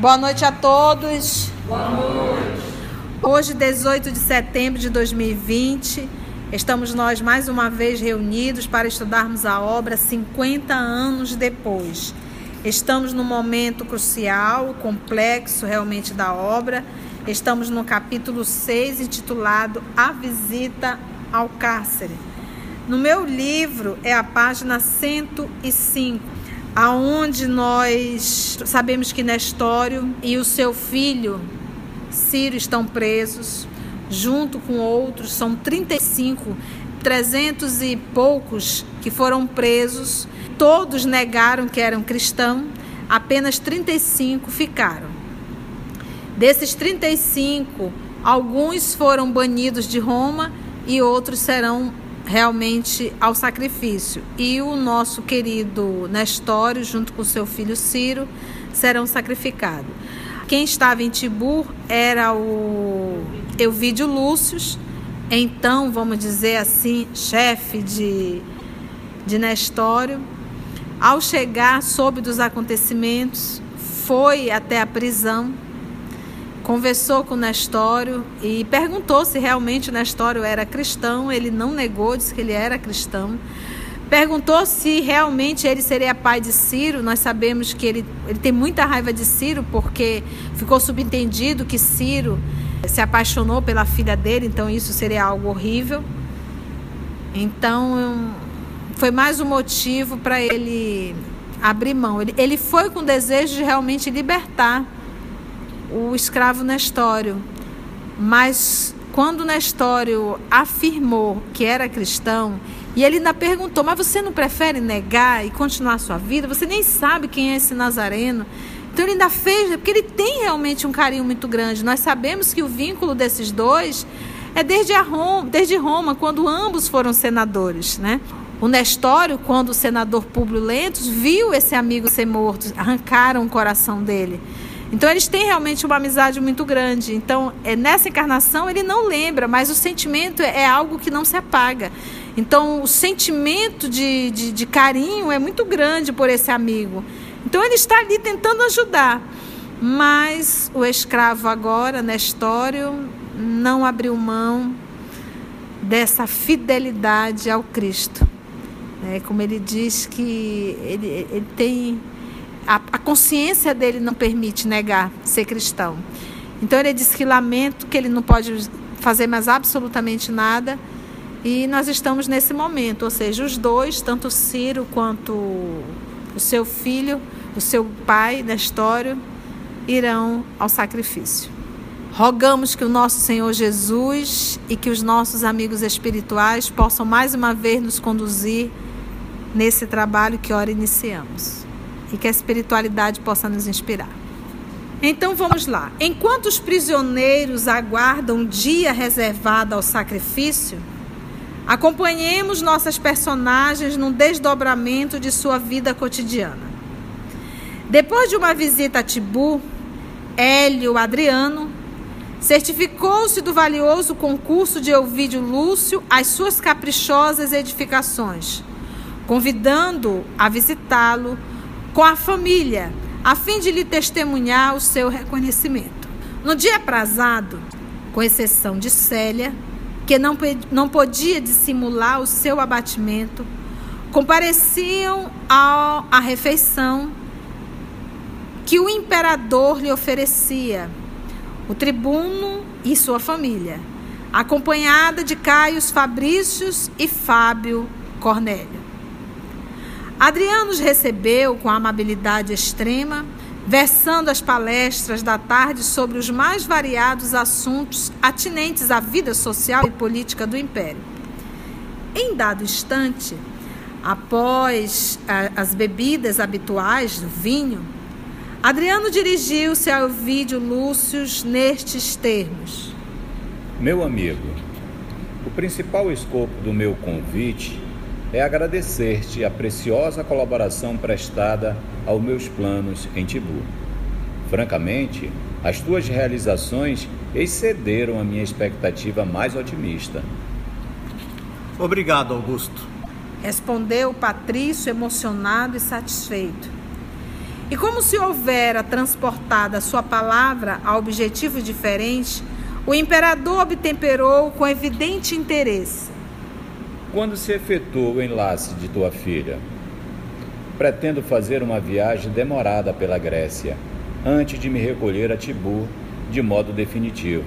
Boa noite a todos. Boa noite. Hoje, 18 de setembro de 2020, estamos nós mais uma vez reunidos para estudarmos a obra 50 anos depois. Estamos num momento crucial, complexo realmente da obra. Estamos no capítulo 6, intitulado A Visita ao Cárcere. No meu livro é a página 105 aonde nós sabemos que Nestório e o seu filho Ciro estão presos, junto com outros, são 35, 300 e poucos que foram presos. Todos negaram que eram cristãos, apenas 35 ficaram. Desses 35, alguns foram banidos de Roma e outros serão realmente ao sacrifício. E o nosso querido Nestório, junto com seu filho Ciro, serão sacrificados. Quem estava em Tibur era o Euvídio Lúcio, então, vamos dizer assim, chefe de, de Nestório. Ao chegar, soube dos acontecimentos, foi até a prisão conversou com Nestório e perguntou se realmente Nestório era cristão. Ele não negou, disse que ele era cristão. Perguntou se realmente ele seria pai de Ciro. Nós sabemos que ele, ele tem muita raiva de Ciro porque ficou subentendido que Ciro se apaixonou pela filha dele, então isso seria algo horrível. Então foi mais um motivo para ele abrir mão. Ele, ele foi com desejo de realmente libertar o escravo Nestório. Mas quando Nestório afirmou que era cristão, e ele ainda perguntou: Mas você não prefere negar e continuar a sua vida? Você nem sabe quem é esse Nazareno. Então ele ainda fez, porque ele tem realmente um carinho muito grande. Nós sabemos que o vínculo desses dois é desde, Roma, desde Roma, quando ambos foram senadores, né? O Nestório, quando o senador Públio Lentos viu esse amigo ser morto, arrancaram o coração dele. Então eles têm realmente uma amizade muito grande. Então, é, nessa encarnação ele não lembra, mas o sentimento é, é algo que não se apaga. Então, o sentimento de, de, de carinho é muito grande por esse amigo. Então, ele está ali tentando ajudar. Mas o escravo agora, Nestório, não abriu mão dessa fidelidade ao Cristo. É, como ele diz que ele, ele tem a, a consciência dele não permite negar ser cristão. Então ele diz que lamento que ele não pode fazer mais absolutamente nada. E nós estamos nesse momento, ou seja, os dois, tanto Ciro quanto o seu filho, o seu pai, Nestório, irão ao sacrifício. Rogamos que o nosso Senhor Jesus e que os nossos amigos espirituais possam mais uma vez nos conduzir nesse trabalho que ora iniciamos e que a espiritualidade possa nos inspirar. Então vamos lá. Enquanto os prisioneiros aguardam o dia reservado ao sacrifício, acompanhemos nossas personagens no desdobramento de sua vida cotidiana. Depois de uma visita a Tibu, Hélio Adriano certificou-se do valioso concurso de Elvídio Lúcio às suas caprichosas edificações, convidando-o a visitá-lo com a família, a fim de lhe testemunhar o seu reconhecimento. No dia aprazado, com exceção de Célia, que não, não podia dissimular o seu abatimento, compareciam à refeição que o imperador lhe oferecia, o tribuno e sua família, acompanhada de Caios Fabrícios e Fábio Cornélio. Adriano os recebeu com amabilidade extrema, versando as palestras da tarde sobre os mais variados assuntos atinentes à vida social e política do império. Em dado instante, após as bebidas habituais do vinho, Adriano dirigiu-se ao vídeo Lúcio nestes termos: Meu amigo, o principal escopo do meu convite é agradecer-te a preciosa colaboração prestada aos meus planos em Tibu. Francamente, as tuas realizações excederam a minha expectativa mais otimista. Obrigado, Augusto. Respondeu Patrício, emocionado e satisfeito. E como se houvera transportado a sua palavra a objetivo diferente, o imperador obtemperou com evidente interesse. Quando se efetuou o enlace de tua filha? Pretendo fazer uma viagem demorada pela Grécia, antes de me recolher a Tibur de modo definitivo.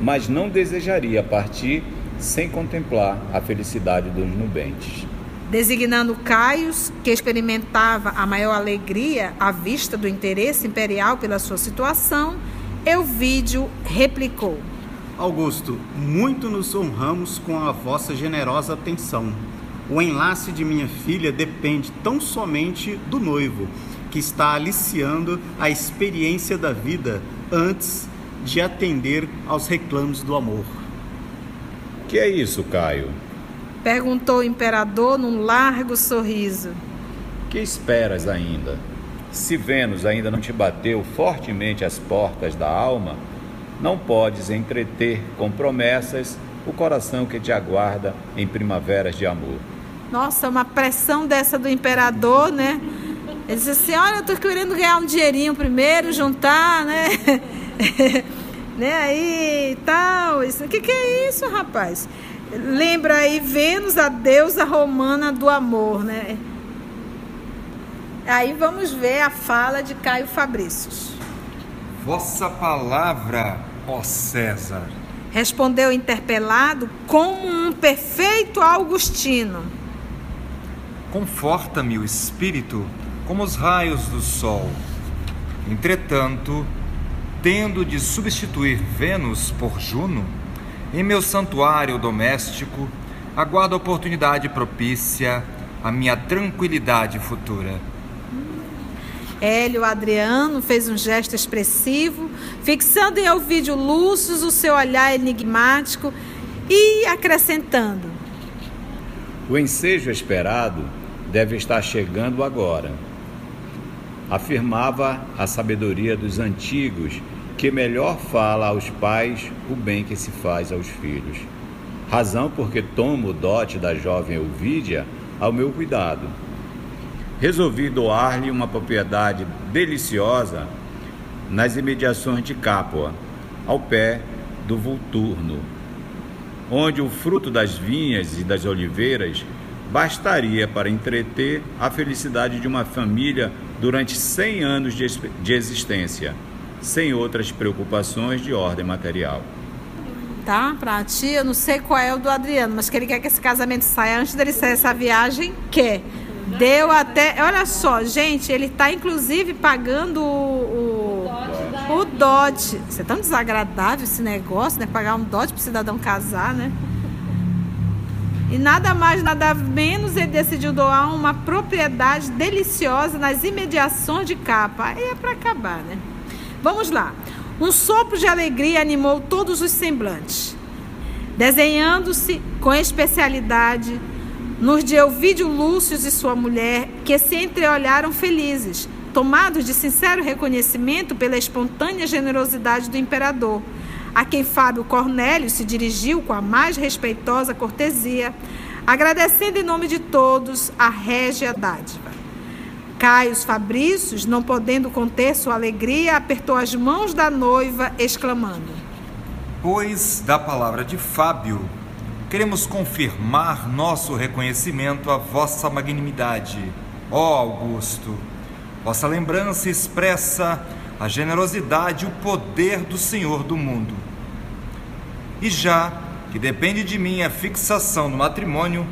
Mas não desejaria partir sem contemplar a felicidade dos nubentes. Designando Caius, que experimentava a maior alegria à vista do interesse imperial pela sua situação, Euvídio replicou: Augusto, muito nos honramos com a vossa generosa atenção. O enlace de minha filha depende tão somente do noivo, que está aliciando a experiência da vida antes de atender aos reclamos do amor. Que é isso, Caio? Perguntou o imperador num largo sorriso. Que esperas ainda? Se Vênus ainda não te bateu fortemente as portas da alma, não podes entreter com promessas o coração que te aguarda em primaveras de amor. Nossa, uma pressão dessa do imperador, né? Ele disse assim: Olha, eu tô querendo ganhar um dinheirinho primeiro, juntar, né? né? Aí tal. O que, que é isso, rapaz? Lembra aí Vênus, a deusa romana do amor, né? Aí vamos ver a fala de Caio Fabrícios. Vossa palavra, ó César. Respondeu interpelado como um perfeito augustino. Conforta-me o espírito como os raios do sol. Entretanto, tendo de substituir Vênus por Juno, em meu santuário doméstico, aguardo a oportunidade propícia à minha tranquilidade futura. Hélio Adriano fez um gesto expressivo, fixando em Ovídio Lúcio o seu olhar enigmático e acrescentando: O ensejo esperado deve estar chegando agora afirmava a sabedoria dos antigos, que melhor fala aos pais o bem que se faz aos filhos. Razão porque tomo o dote da jovem Elvídia ao meu cuidado. Resolvi doar-lhe uma propriedade deliciosa nas imediações de Capua, ao pé do Vulturno, onde o fruto das vinhas e das oliveiras bastaria para entreter a felicidade de uma família durante 100 anos de, existência, sem outras preocupações de ordem material. Tá, pra ti, eu não sei qual é o do Adriano, mas que ele quer que esse casamento saia antes dele sair essa viagem, quer. Deu até. Olha só, gente, ele está inclusive pagando o, o, o dote. Você é tão desagradável esse negócio, né? Pagar um dote para o cidadão casar, né? E nada mais, nada menos, ele decidiu doar uma propriedade deliciosa nas imediações de Capa. Aí é para acabar, né? Vamos lá. Um sopro de alegria animou todos os semblantes, desenhando-se com especialidade nos de Elvídio Lúcio e sua mulher, que se entreolharam felizes, tomados de sincero reconhecimento pela espontânea generosidade do imperador a quem Fábio Cornélio se dirigiu com a mais respeitosa cortesia, agradecendo em nome de todos a régia dádiva. Caios Fabrícios, não podendo conter sua alegria, apertou as mãos da noiva, exclamando: Pois da palavra de Fábio, queremos confirmar nosso reconhecimento à vossa magnanimidade, ó Augusto. Vossa lembrança expressa a generosidade e o poder do Senhor do mundo. E já que depende de mim a fixação do matrimônio,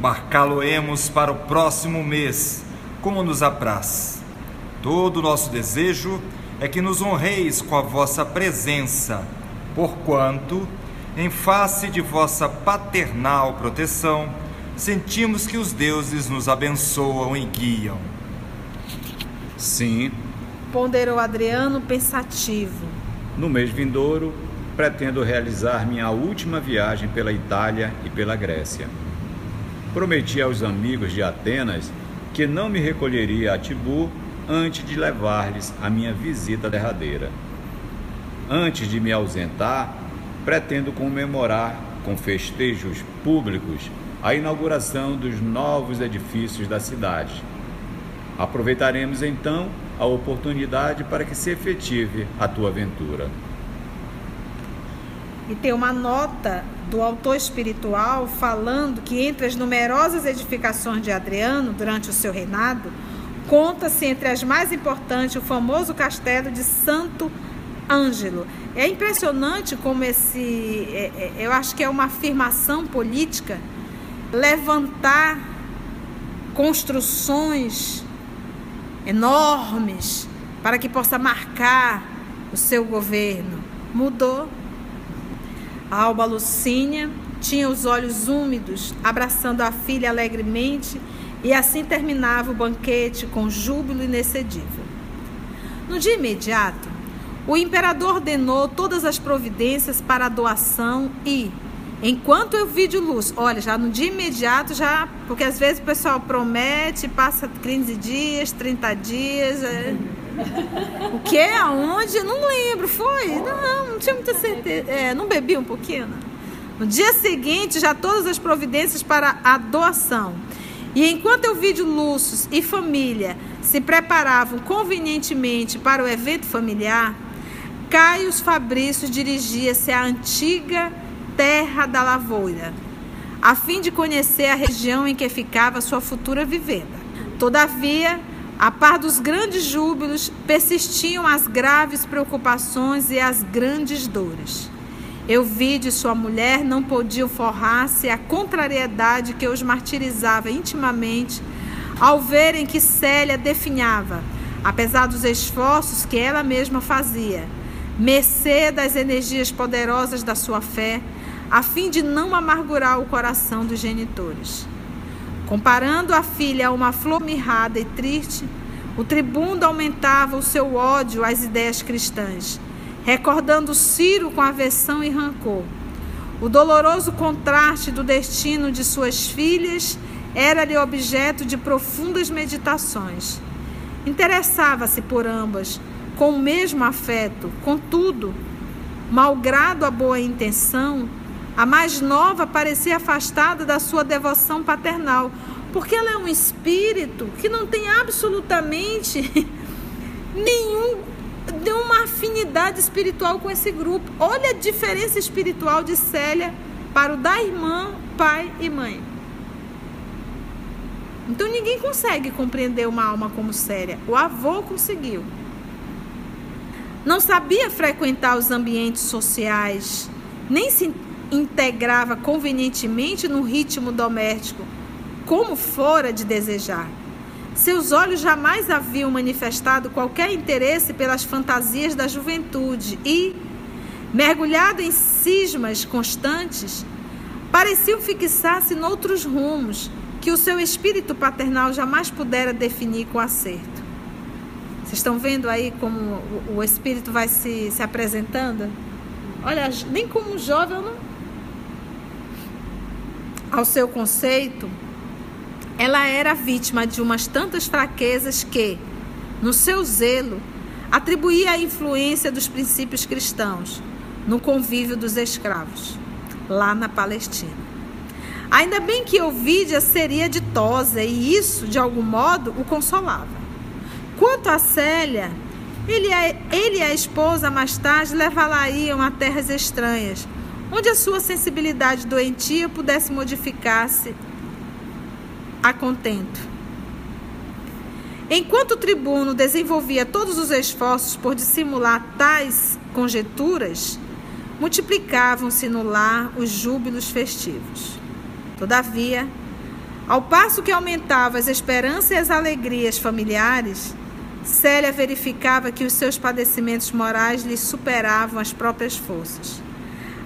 marcá-lo-emos para o próximo mês, como nos apraz. Todo o nosso desejo é que nos honreis com a vossa presença, porquanto, em face de vossa paternal proteção, sentimos que os deuses nos abençoam e guiam. Sim, ponderou Adriano pensativo. No mês vindouro, pretendo realizar minha última viagem pela Itália e pela Grécia. Prometi aos amigos de Atenas que não me recolheria a Tibur antes de levar-lhes a minha visita derradeira. Antes de me ausentar, pretendo comemorar com festejos públicos a inauguração dos novos edifícios da cidade Aproveitaremos então a oportunidade para que se efetive a tua aventura. E tem uma nota do autor espiritual falando que entre as numerosas edificações de Adriano durante o seu reinado, conta-se entre as mais importantes o famoso castelo de Santo Ângelo. É impressionante como esse, é, é, eu acho que é uma afirmação política, levantar construções enormes para que possa marcar o seu governo. Mudou. A Alba Lucínia tinha os olhos úmidos, abraçando a filha alegremente, e assim terminava o banquete com júbilo inexcedível. No dia imediato, o imperador ordenou todas as providências para a doação e, enquanto eu vi de luz, olha, já no dia imediato, já, porque às vezes o pessoal promete, passa 15 dias, 30 dias. É... O que? Aonde? Não lembro. Foi? Não, não tinha muita certeza. É, não bebi um pouquinho? No dia seguinte, já todas as providências para a doação. E enquanto eu vi de Lúcius e família se preparavam convenientemente para o evento familiar, Caio Fabrício dirigia-se à antiga terra da lavoura, a fim de conhecer a região em que ficava sua futura vivenda. Todavia, a par dos grandes júbilos, persistiam as graves preocupações e as grandes dores. Eu vi de sua mulher não podiam forrar-se a contrariedade que os martirizava intimamente ao verem que Célia definhava, apesar dos esforços que ela mesma fazia, mercê das energias poderosas da sua fé, a fim de não amargurar o coração dos genitores. Comparando a filha a uma flor mirrada e triste, o tribuno aumentava o seu ódio às ideias cristãs, recordando Ciro com aversão e rancor. O doloroso contraste do destino de suas filhas era-lhe objeto de profundas meditações. Interessava-se por ambas, com o mesmo afeto, contudo, malgrado a boa intenção, a mais nova parecia afastada da sua devoção paternal, porque ela é um espírito que não tem absolutamente nenhum nenhuma afinidade espiritual com esse grupo. Olha a diferença espiritual de Célia para o da irmã, pai e mãe. Então ninguém consegue compreender uma alma como Célia. O avô conseguiu. Não sabia frequentar os ambientes sociais, nem se integrava convenientemente no ritmo doméstico, como fora de desejar. Seus olhos jamais haviam manifestado qualquer interesse pelas fantasias da juventude e, mergulhado em cismas constantes, pareciam fixar-se noutros rumos que o seu espírito paternal jamais pudera definir com acerto. Estão vendo aí como o espírito vai se, se apresentando? Olha, nem como jovem eu não, ao seu conceito, ela era vítima de umas tantas fraquezas que, no seu zelo, atribuía a influência dos princípios cristãos no convívio dos escravos, lá na Palestina. Ainda bem que Ovídia seria ditosa e isso, de algum modo, o consolava. Quanto a Célia, ele, ele e a esposa mais tarde levá-la-iam a terras estranhas, onde a sua sensibilidade doentia pudesse modificar-se a contento. Enquanto o tribuno desenvolvia todos os esforços por dissimular tais conjecturas, multiplicavam-se no lar os júbilos festivos. Todavia, ao passo que aumentavam as esperanças e as alegrias familiares, Célia verificava que os seus padecimentos morais lhe superavam as próprias forças.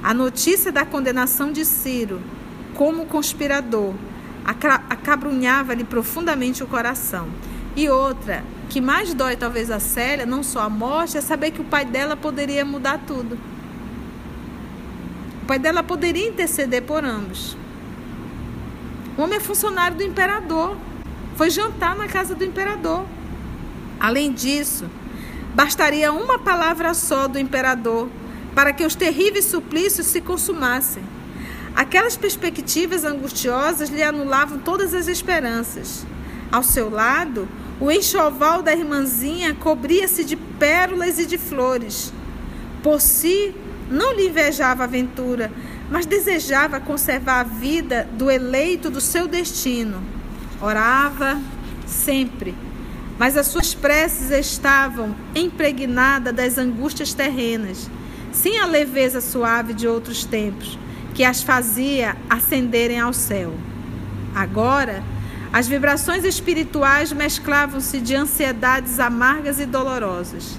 A notícia da condenação de Ciro como conspirador acabrunhava-lhe profundamente o coração. E outra, que mais dói talvez a Célia, não só a morte, é saber que o pai dela poderia mudar tudo. O pai dela poderia interceder por ambos. O homem é funcionário do imperador. Foi jantar na casa do imperador. Além disso, bastaria uma palavra só do imperador para que os terríveis suplícios se consumassem. Aquelas perspectivas angustiosas lhe anulavam todas as esperanças. Ao seu lado, O enxoval da irmãzinha cobria-se de pérolas e de flores. Por si, não lhe invejava a aventura, mas desejava conservar a vida do eleito do seu destino. Orava sempre, mas as suas preces estavam impregnadas das angústias terrenas, sem a leveza suave de outros tempos, que as fazia ascenderem ao céu. Agora, as vibrações espirituais mesclavam-se de ansiedades amargas e dolorosas.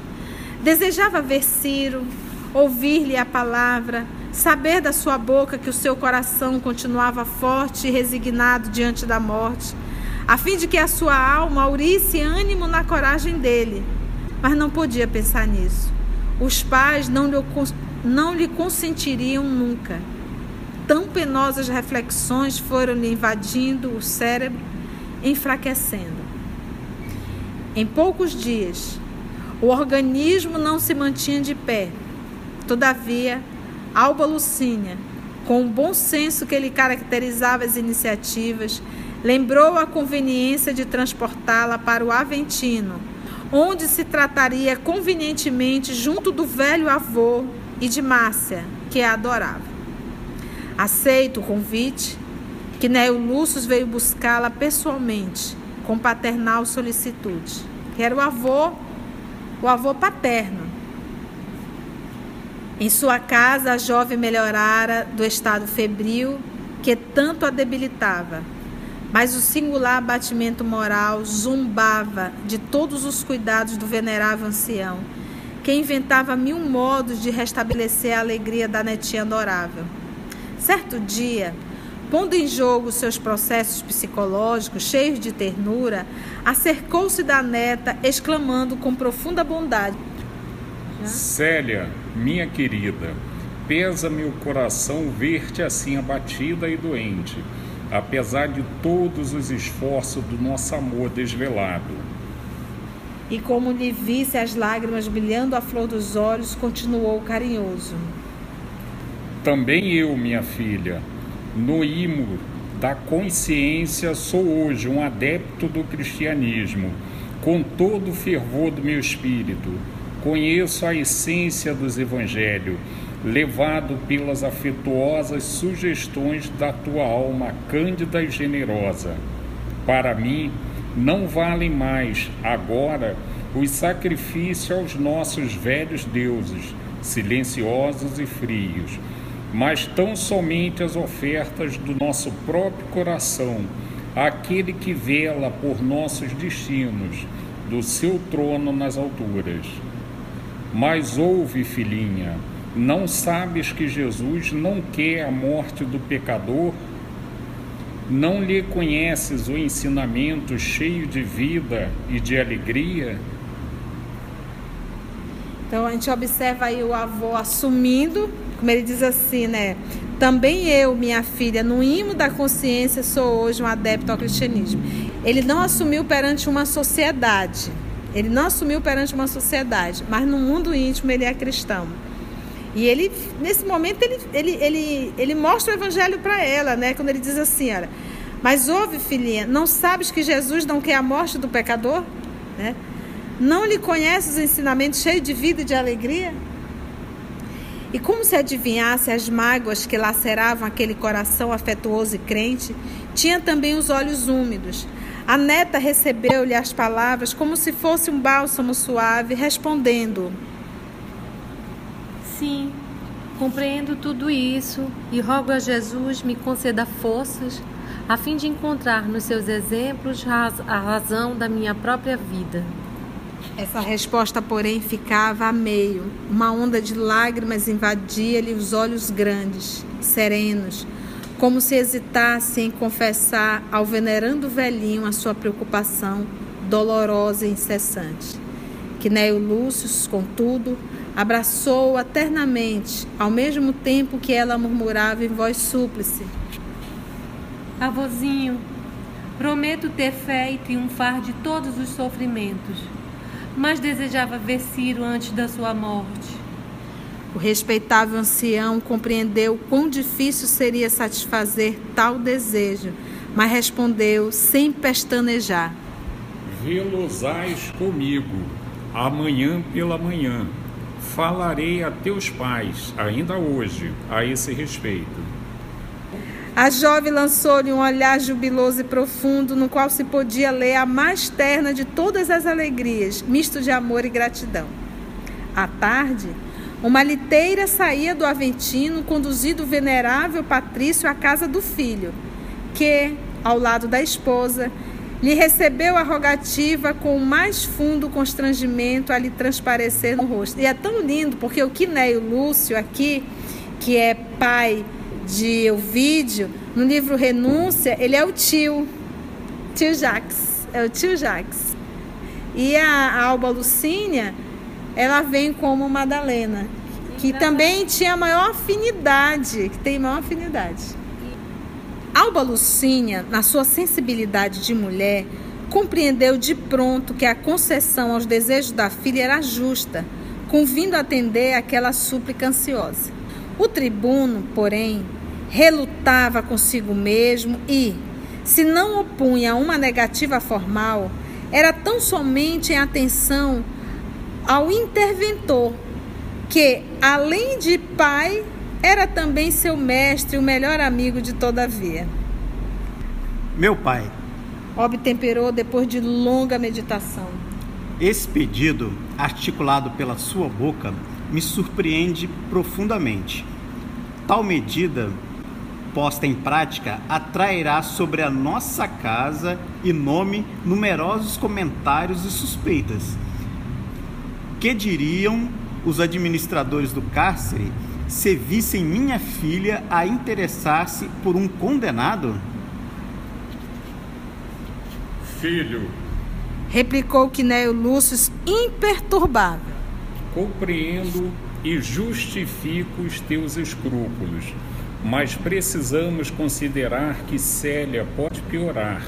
Desejava ver Ciro, ouvir-lhe a palavra, saber da sua boca que o seu coração continuava forte e resignado diante da morte, a fim de que a sua alma aurisse ânimo na coragem dele. Mas não podia pensar nisso. Os pais não lhe, não lhe consentiriam nunca. Tão penosas reflexões foram lhe invadindo o cérebro enfraquecendo. Em poucos dias, o organismo não se mantinha de pé. Todavia, Alba Lucínia, com o bom senso que lhe caracterizava as iniciativas, lembrou a conveniência de transportá-la para o Aventino, onde se trataria convenientemente junto do velho avô e de Márcia, que a adorava. Aceito o convite, que Neo Lúcio veio buscá-la pessoalmente, com paternal solicitude, era o avô, o avô paterno. Em sua casa, a jovem melhorara do estado febril que tanto a debilitava, mas o singular abatimento moral zumbava de todos os cuidados do venerável ancião, que inventava mil modos de restabelecer a alegria da netinha adorável. Certo dia, Pondo em jogo seus processos psicológicos cheios de ternura, acercou-se da neta, exclamando com profunda bondade: Célia, minha querida, pesa-me o coração ver-te assim abatida e doente, apesar de todos os esforços do nosso amor desvelado. E como lhe visse as lágrimas brilhando à flor dos olhos, continuou carinhoso. Também eu, minha filha, no imo da consciência, sou hoje um adepto do cristianismo, com todo o fervor do meu espírito. Conheço a essência dos evangelhos, levado pelas afetuosas sugestões da tua alma cândida e generosa. Para mim, não valem mais agora os sacrifícios aos nossos velhos deuses, silenciosos e frios mas tão somente as ofertas do nosso próprio coração, aquele que vela por nossos destinos, do seu trono nas alturas. Mas ouve, filhinha, não sabes que Jesus não quer a morte do pecador? Não lhe conheces o ensinamento cheio de vida e de alegria? Então a gente observa aí o avô assumindo como ele diz assim, né? Também eu, minha filha, no imo da consciência, sou hoje um adepto ao cristianismo. Ele não assumiu perante uma sociedade. Ele não assumiu perante uma sociedade, mas no mundo íntimo ele é cristão. E ele, nesse momento, ele, ele, ele, ele mostra o evangelho para ela, né? Quando ele diz assim, olha, mas ouve, filhinha, não sabes que Jesus não quer a morte do pecador? Né? Não lhe conheces os ensinamentos cheios de vida e de alegria? E como se adivinhasse as mágoas que laceravam aquele coração afetuoso e crente, tinha também os olhos úmidos. A neta recebeu-lhe as palavras como se fosse um bálsamo suave, respondendo: Sim, compreendo tudo isso e rogo a Jesus me conceda forças a fim de encontrar nos seus exemplos a razão da minha própria vida. Essa resposta, porém, ficava a meio. Uma onda de lágrimas invadia-lhe os olhos grandes, serenos, como se hesitasse em confessar ao venerando velhinho a sua preocupação dolorosa e incessante. Quinéio Lúcio, contudo, abraçou-a ternamente, ao mesmo tempo que ela murmurava em voz súplice: Avozinho, prometo ter fé e triunfar de todos os sofrimentos mas desejava ver Ciro antes da sua morte. O respeitável ancião compreendeu quão difícil seria satisfazer tal desejo, mas respondeu sem pestanejar: Velosais comigo, amanhã pela manhã. Falarei a teus pais, ainda hoje, a esse respeito. A jovem lançou-lhe um olhar jubiloso e profundo, no qual se podia ler a mais terna de todas as alegrias, misto de amor e gratidão. À tarde, uma liteira saía do Aventino, conduzindo o venerável Patrício à casa do filho, que, ao lado da esposa, lhe recebeu a rogativa com o mais fundo constrangimento a lhe transparecer no rosto. E é tão lindo, porque o Quinéio Lúcio aqui, que é pai de Ovídio, no livro Renúncia, ele é o tio, tio Jacques, é o tio Jacques. E a Alba Lucínia, ela vem como Madalena, que também tinha maior afinidade, que tem maior afinidade. Alba Lucínia, na sua sensibilidade de mulher, compreendeu de pronto que a concessão aos desejos da filha era justa, convindo atender aquela súplica ansiosa. O tribuno, porém, relutava consigo mesmo e, se não opunha a uma negativa formal, era tão somente em atenção ao interventor, que, além de pai, era também seu mestre, o melhor amigo de todavia. Meu pai, obtemperou depois de longa meditação. Esse pedido, articulado pela sua boca, me surpreende profundamente. Tal medida posta em prática atrairá sobre a nossa casa e nome numerosos comentários e suspeitas. Que diriam os administradores do cárcere se vissem minha filha a interessar-se por um condenado? Filho, replicou Quinéio Lúcio imperturbável. Compreendo e justifico os teus escrúpulos mas precisamos considerar que Célia pode piorar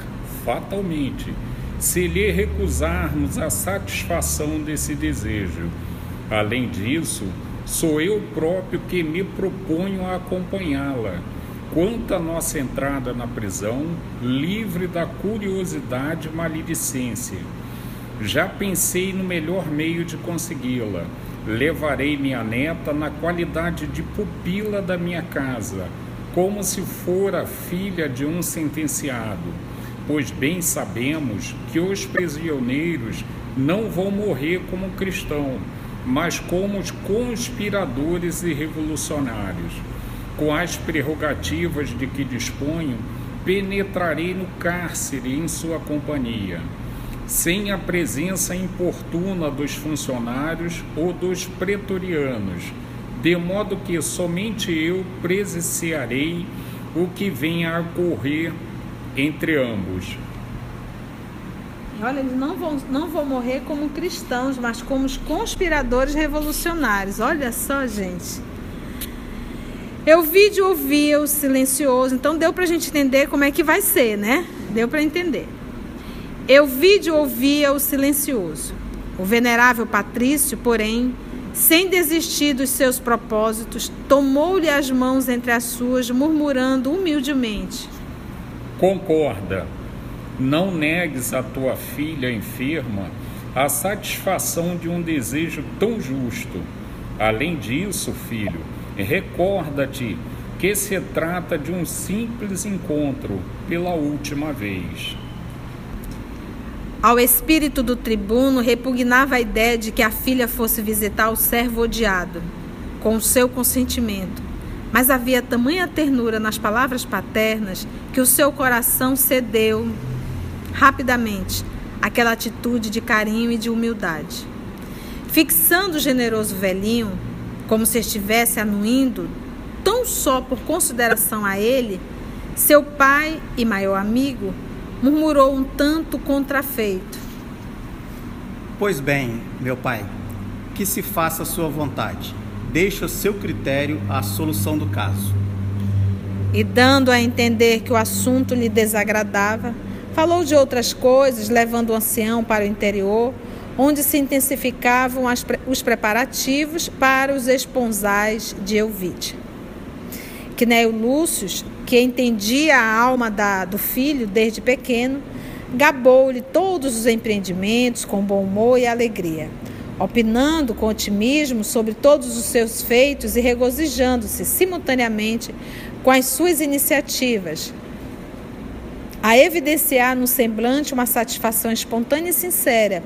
fatalmente se lhe recusarmos a satisfação desse desejo. Além disso, sou eu próprio que me proponho a acompanhá-la. Quanto à nossa entrada na prisão, livre da curiosidade maledicência, já pensei no melhor meio de consegui-la. Levarei minha neta na qualidade de pupila da minha casa, como se fora filha de um sentenciado, pois bem sabemos que os prisioneiros não vão morrer como cristãos, mas como os conspiradores e revolucionários. Com as prerrogativas de que disponho, penetrarei no cárcere em sua companhia sem a presença importuna dos funcionários ou dos pretorianos, de modo que somente eu presenciarei o que venha a ocorrer entre ambos. Olha, eles não vão, não vão morrer como cristãos, mas como os conspiradores revolucionários. Olha só, gente. Eu vi de ouvir o silencioso, então deu para a gente entender como é que vai ser, né? Deu para entender. Eu vi de ouvia o silencioso. O venerável Patrício, porém, sem desistir dos seus propósitos, tomou-lhe as mãos entre as suas, murmurando humildemente: Concorda, não negues à tua filha enferma a satisfação de um desejo tão justo. Além disso, filho, recorda-te que se trata de um simples encontro pela última vez. Ao espírito do tribuno repugnava a ideia de que a filha fosse visitar o servo odiado, com o seu consentimento. Mas havia tamanha ternura nas palavras paternas que o seu coração cedeu rapidamente àquela atitude de carinho e de humildade. Fixando o generoso velhinho, como se estivesse anuindo, tão só por consideração a ele, seu pai e maior amigo murmurou um tanto contrafeito. Pois bem, meu pai, que se faça a sua vontade. Deixe a seu critério a solução do caso. E dando a entender que o assunto lhe desagradava, falou de outras coisas, levando o ancião para o interior, onde se intensificavam as, os preparativos para os esponsais de Elvide. Quinéio Lúcio que entendia a alma da, do filho desde pequeno, gabou-lhe todos os empreendimentos com bom humor e alegria, opinando com otimismo sobre todos os seus feitos e regozijando-se simultaneamente com as suas iniciativas, a evidenciar no semblante uma satisfação espontânea e sincera,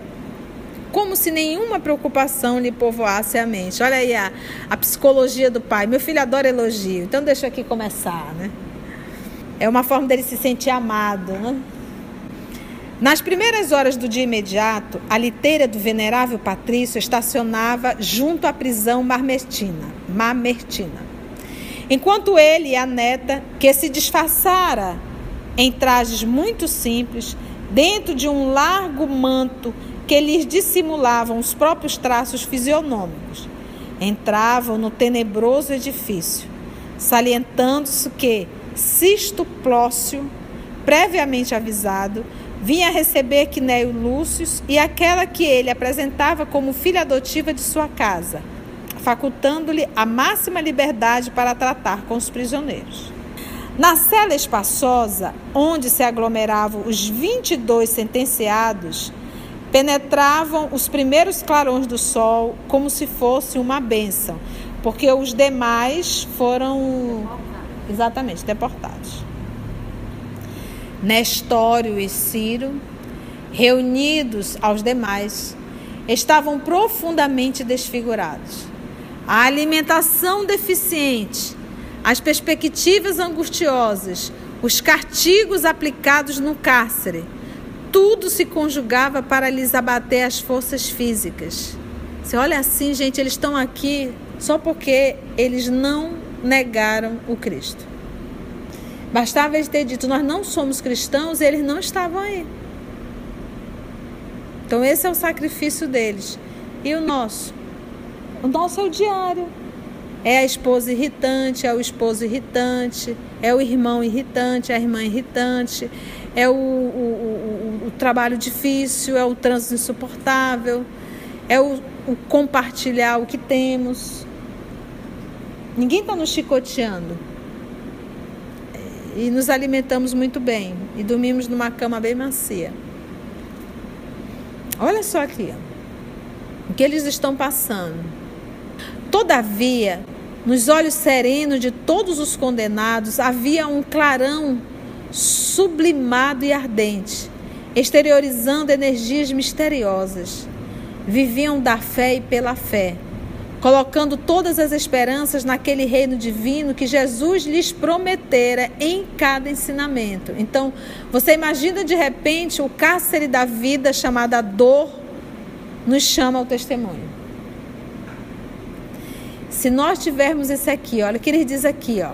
como se nenhuma preocupação lhe povoasse a mente. Olha aí a, a psicologia do pai. Meu filho adora elogio, então deixa aqui começar, né? É uma forma dele se sentir amado, né? Nas primeiras horas do dia imediato, a liteira do venerável Patrício estacionava junto à prisão Marmertina, Mamertina. Enquanto ele e a neta, que se disfarçara em trajes muito simples, dentro de um largo manto que lhes dissimulavam os próprios traços fisionômicos, entravam no tenebroso edifício, salientando-se que Sisto Plócio, previamente avisado, vinha receber Quinéio Lúcio e aquela que ele apresentava como filha adotiva de sua casa, facultando-lhe a máxima liberdade para tratar com os prisioneiros. Na cela espaçosa, onde se aglomeravam os 22 sentenciados, penetravam os primeiros clarões do sol como se fosse uma bênção, porque os demais foram exatamente deportados. Nestório e Ciro, reunidos aos demais, estavam profundamente desfigurados. A alimentação deficiente, as perspectivas angustiosas, os castigos aplicados no cárcere, tudo se conjugava para lhes abater as forças físicas. Você olha assim, gente, eles estão aqui só porque eles não negaram o Cristo. Bastava eles ter dito: Nós não somos cristãos, e eles não estavam aí. Então, esse é o sacrifício deles. E o nosso? O nosso é o diário. É a esposa irritante, é o esposo irritante, é o irmão irritante, é a irmã irritante, é o, o, o, o trabalho difícil, é o trânsito insuportável, é o, o compartilhar o que temos. Ninguém está nos chicoteando e nos alimentamos muito bem e dormimos numa cama bem macia. Olha só aqui, o que eles estão passando. Todavia, nos olhos serenos de todos os condenados havia um clarão sublimado e ardente, exteriorizando energias misteriosas. Viviam da fé e pela fé colocando todas as esperanças naquele reino divino que Jesus lhes prometera em cada ensinamento. Então, você imagina de repente o cárcere da vida chamada dor nos chama ao testemunho. Se nós tivermos esse aqui, olha o que ele diz aqui, ó.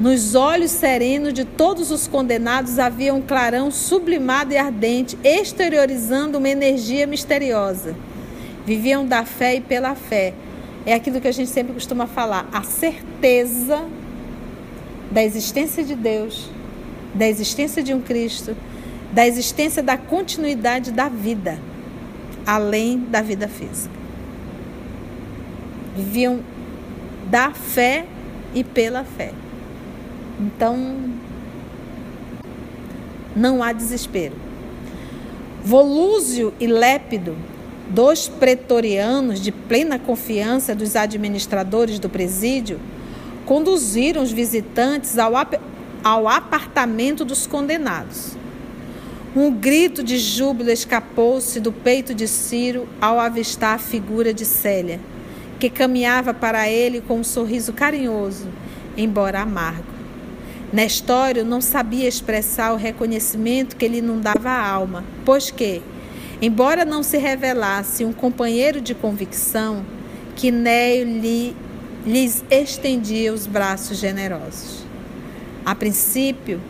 Nos olhos serenos de todos os condenados havia um clarão sublimado e ardente, exteriorizando uma energia misteriosa. Viviam da fé e pela fé, é aquilo que a gente sempre costuma falar, a certeza da existência de Deus, da existência de um Cristo, da existência da continuidade da vida, além da vida física. Viviam da fé e pela fé. Então, não há desespero. Volúzio e Lépido Dois pretorianos, de plena confiança dos administradores do presídio, conduziram os visitantes ao, ap ao apartamento dos condenados. Um grito de júbilo escapou-se do peito de Ciro ao avistar a figura de Célia, que caminhava para ele com um sorriso carinhoso, embora amargo. Nestório não sabia expressar o reconhecimento que lhe inundava a alma, pois que, Embora não se revelasse um companheiro de convicção, Quinéio lhe, lhes estendia os braços generosos. A princípio,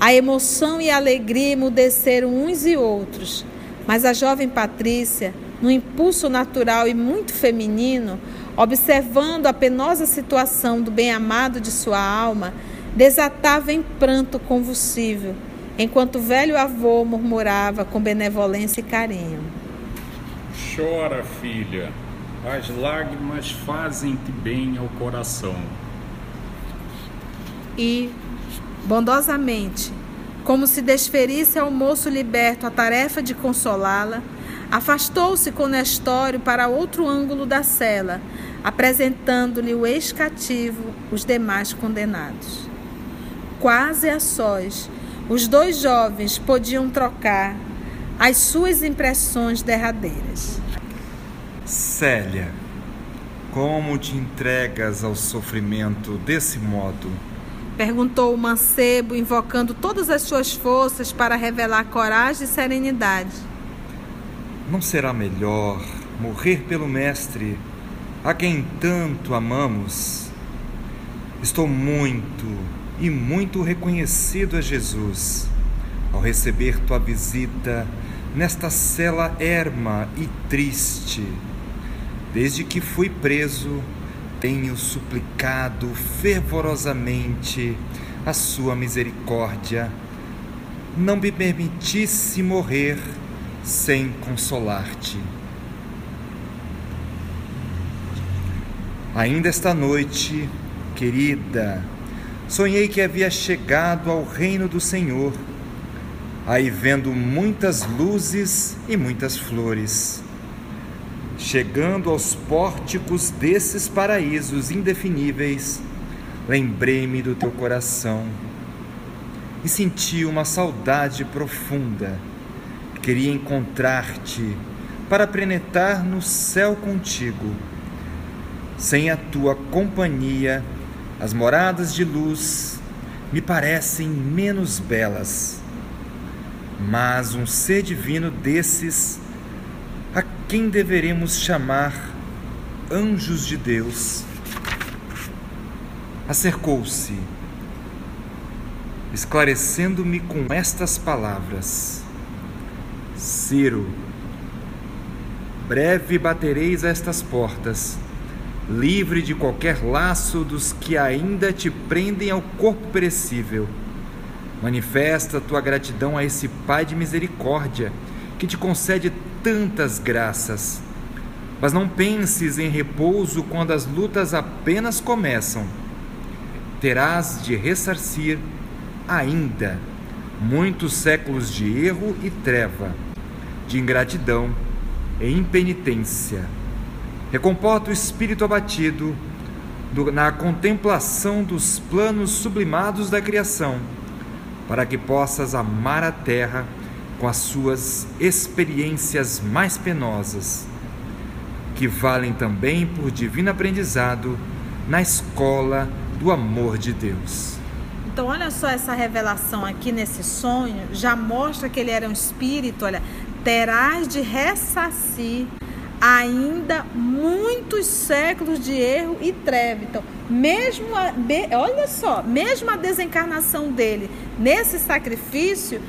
a emoção e a alegria emudeceram uns e outros, mas a jovem Patrícia, no impulso natural e muito feminino, observando a penosa situação do bem-amado de sua alma, desatava em pranto convulsivo enquanto o velho avô murmurava com benevolência e carinho: Chora, filha, as lágrimas fazem-te bem ao coração. E, bondosamente, Como se desferisse ao moço liberto a tarefa de consolá-la, afastou-se com Nestório para outro ângulo da cela, apresentando-lhe o ex-cativo, os demais condenados. Quase a sós, os dois jovens podiam trocar as suas impressões derradeiras. Célia, como te entregas ao sofrimento desse modo? Perguntou o mancebo, invocando todas as suas forças para revelar coragem e serenidade. Não será melhor morrer pelo Mestre, a quem tanto amamos? Estou muito e muito reconhecido a Jesus ao receber tua visita nesta cela erma e triste. Desde que fui preso, tenho suplicado fervorosamente a sua misericórdia. Não me permitisse morrer sem consolar-te. Ainda esta noite, querida, sonhei que havia chegado ao reino do Senhor, aí vendo muitas luzes e muitas flores Chegando aos pórticos desses paraísos indefiníveis, lembrei-me do teu coração e senti uma saudade profunda. Queria encontrar-te para penetrar no céu contigo. Sem a tua companhia, as moradas de luz me parecem menos belas. Mas um ser divino desses quem deveremos chamar anjos de Deus, acercou-se, esclarecendo-me com estas palavras: Ciro, breve batereis estas portas, livre de qualquer laço dos que ainda te prendem ao corpo perecível. Manifesta tua gratidão a esse Pai de misericórdia que te concede tantas graças. Mas não penses em repouso quando as lutas apenas começam. Terás de ressarcir ainda muitos séculos de erro e treva, de ingratidão e impenitência. Recomporta o espírito abatido do, na contemplação dos planos sublimados da criação, para que possas amar a terra com as suas experiências mais penosas, que valem também por divino aprendizado na escola do amor de Deus. Então, olha só essa revelação aqui nesse sonho, já mostra que ele era um espírito, olha, terás de ressarcir ainda muitos séculos de erro e treva. Então, mesmo a, olha só, mesmo a desencarnação dele nesse sacrifício,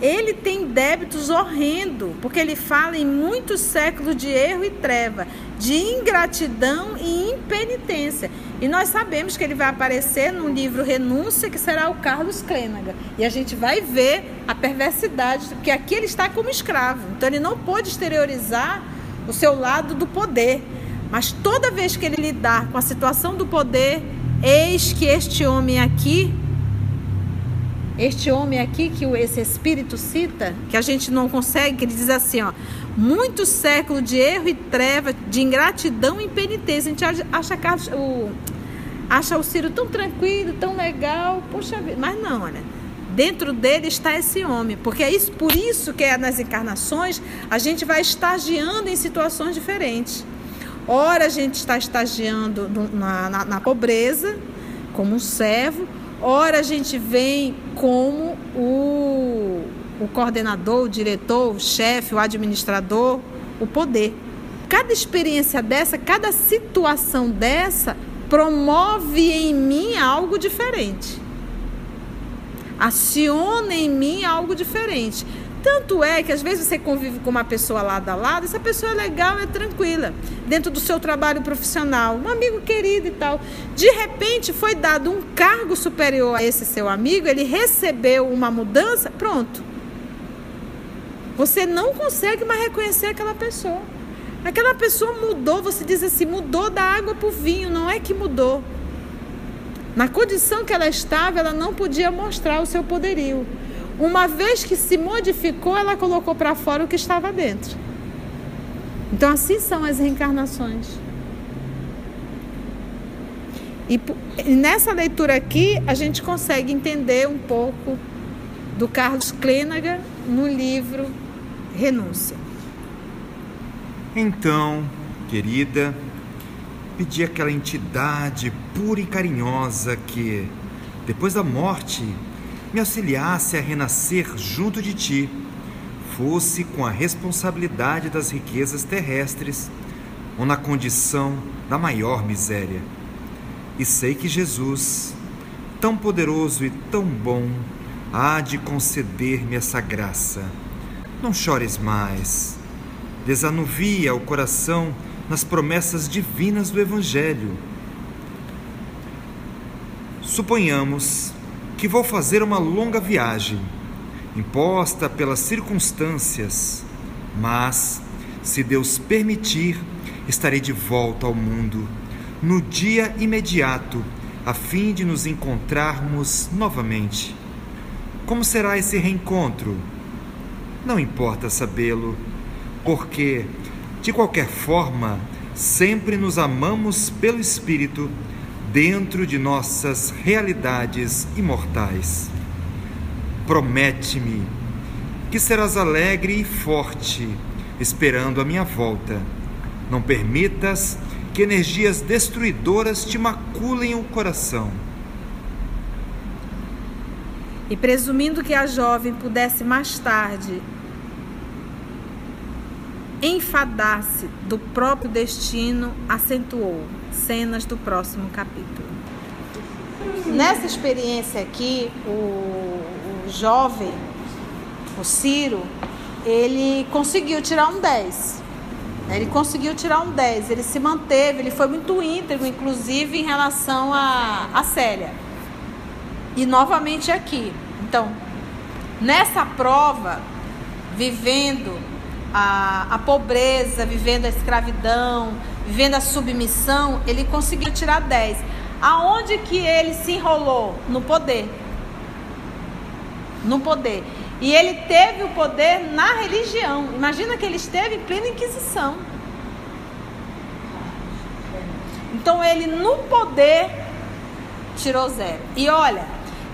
ele tem débitos horrendo, porque ele fala em muitos séculos de erro e treva, de ingratidão e impenitência. E nós sabemos que ele vai aparecer no livro Renúncia, que será o Carlos Clênaga. E a gente vai ver a perversidade, porque aqui ele está como escravo. Então ele não pôde exteriorizar o seu lado do poder. Mas toda vez que ele lidar com a situação do poder, eis que este homem aqui este homem aqui que esse espírito cita, que a gente não consegue, que ele diz assim, ó, muito século de erro e treva, de ingratidão e impenitência. A gente acha, acha, o, acha o Ciro tão tranquilo, tão legal, poxa vida, mas não, olha. Dentro dele está esse homem, porque é isso, por isso que é nas encarnações a gente vai estagiando em situações diferentes. Ora a gente está estagiando na, na, na pobreza, como um servo, Ora, a gente vem como o, o coordenador, o diretor, o chefe, o administrador, o poder. Cada experiência dessa, cada situação dessa, promove em mim algo diferente. Aciona em mim algo diferente. Tanto é que às vezes você convive com uma pessoa lado a lado, essa pessoa é legal, é tranquila, dentro do seu trabalho profissional, um amigo querido e tal. De repente foi dado um cargo superior a esse seu amigo, ele recebeu uma mudança, pronto. Você não consegue mais reconhecer aquela pessoa. Aquela pessoa mudou, você diz assim, mudou da água para o vinho, não é que mudou. Na condição que ela estava, ela não podia mostrar o seu poderio. uma vez que se modificou, ela colocou para fora o que estava dentro. Então, assim são as reencarnações. E, nessa leitura aqui, a gente consegue entender um pouco do Carlos Klenaga no livro Renúncia. Então, querida, pedi àquela entidade pura e carinhosa que, depois da morte, me auxiliasse a renascer junto de ti, fosse com a responsabilidade das riquezas terrestres ou na condição da maior miséria. E sei que Jesus, tão poderoso e tão bom, há de conceder-me essa graça. Não chores mais. Desanuvia o coração nas promessas divinas do Evangelho. Suponhamos que vou fazer uma longa viagem, imposta pelas circunstâncias, mas, se Deus permitir, estarei de volta ao mundo no dia imediato, a fim de nos encontrarmos novamente. Como será esse reencontro? Não importa sabê-lo, porque, de qualquer forma, sempre nos amamos pelo Espírito dentro de nossas realidades imortais. Promete-me que serás alegre e forte, esperando a minha volta. Não permitas que energias destruidoras te maculem o coração. E presumindo que a jovem pudesse mais tarde enfadar-se do próprio destino, acentuou cenas do próximo capítulo. Nessa experiência aqui, o, o jovem, o Ciro, ele conseguiu tirar um 10. Ele conseguiu tirar um 10, ele se manteve, ele foi muito íntegro, inclusive em relação a, a Célia. E novamente aqui. Então, nessa prova, vivendo a, a pobreza, vivendo a escravidão, vivendo a submissão, ele conseguiu tirar 10. Aonde que ele se enrolou? No poder. No poder. E ele teve o poder na religião. Imagina que ele esteve em plena Inquisição. Então ele no poder tirou zero. E olha,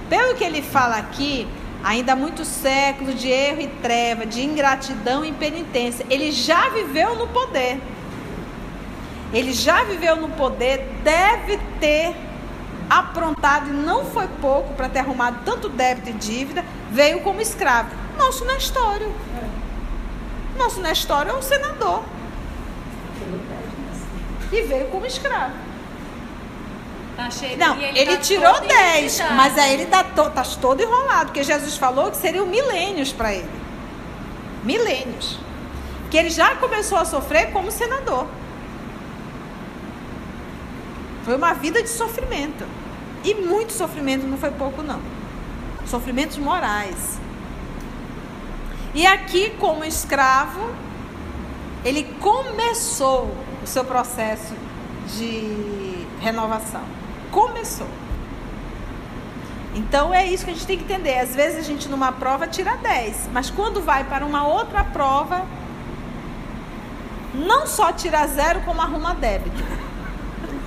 pelo que ele fala aqui, ainda muitos séculos de erro e treva, de ingratidão e penitência. Ele já viveu no poder. Ele já viveu no poder, deve ter aprontado, e não foi pouco para ter arrumado tanto débito e dívida, veio como escravo. Nosso Nestório. Nosso Nestório é um senador. E veio como escravo. Tá cheio, Não, e ele, tá tirou todo 10, endividado. mas aí ele tá, to, tá todo enrolado, porque Jesus falou que seriam milênios para ele. Milênios. Que ele já começou a sofrer como senador. Foi uma vida de sofrimento. E muito sofrimento, não foi pouco não. Sofrimentos morais. E aqui, como escravo, ele começou o seu processo de renovação. Começou. Então é isso que a gente tem que entender. Às vezes a gente numa prova tira 10, mas quando vai para uma outra prova, não só tira zero, como arruma débito.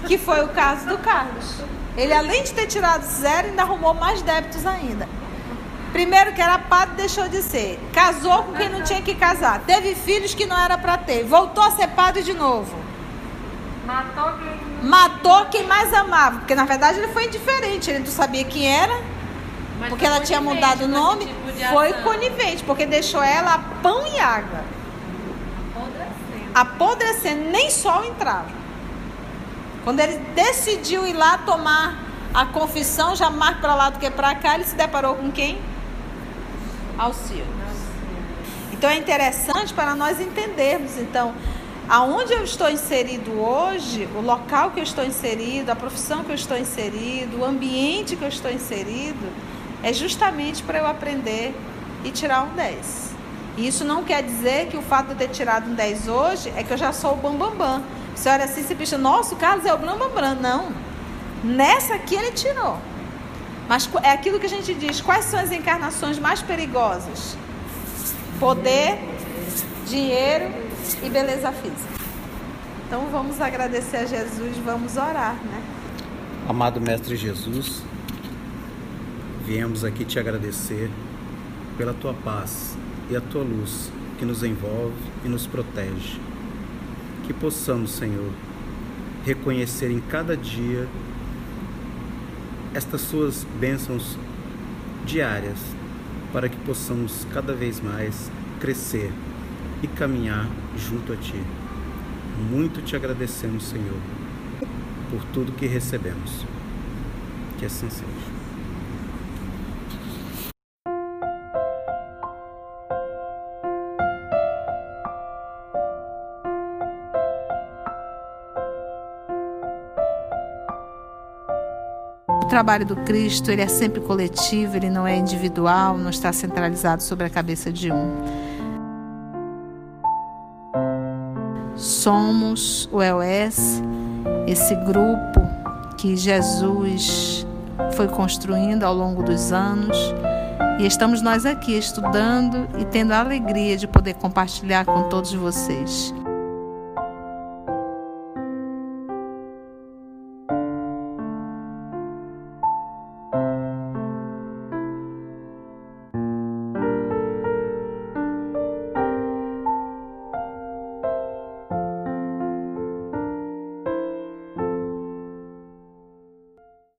Que foi o caso do Carlos. Ele, além de ter tirado zero, ainda arrumou mais débitos ainda. Primeiro que era padre, deixou de ser. Casou com quem não tinha que casar. Teve filhos que não era para ter. Voltou a ser padre de novo. Matou quem Matou quem mais amava. Porque na verdade ele foi indiferente. Ele não sabia quem era. Mas Porque ela tinha mudado o nome. tipo Foi conivente. Porque deixou ela a pão e água. Apodrecendo. apodrecendo, nem sol entrava. Quando ele decidiu ir lá tomar a confissão, já mais para lá do que para cá, ele se deparou com quem? Alcino. Então é interessante para nós entendermos, então, aonde eu estou inserido hoje, o local que eu estou inserido, a profissão que eu estou inserido, o ambiente que eu estou inserido, é justamente para eu aprender e tirar um 10. E isso não quer dizer que o fato de eu ter tirado um 10 hoje é que eu já sou o bambambam. Bam, bam. Você olha assim e pensa, nossa, o Carlos é o bambambam. Bam. Não. Nessa aqui ele tirou. Mas é aquilo que a gente diz: quais são as encarnações mais perigosas? Poder, dinheiro e beleza física. Então vamos agradecer a Jesus, vamos orar, né? Amado Mestre Jesus, viemos aqui te agradecer pela tua paz e a tua luz que nos envolve e nos protege. Que possamos, Senhor, reconhecer em cada dia estas suas bênçãos diárias, para que possamos cada vez mais crescer e caminhar junto a Ti. Muito te agradecemos, Senhor, por tudo que recebemos. Que assim seja. O trabalho do Cristo ele é sempre coletivo, ele não é individual, não está centralizado sobre a cabeça de um. Somos o EOS, esse grupo que Jesus foi construindo ao longo dos anos. E estamos nós aqui estudando e tendo a alegria de poder compartilhar com todos vocês.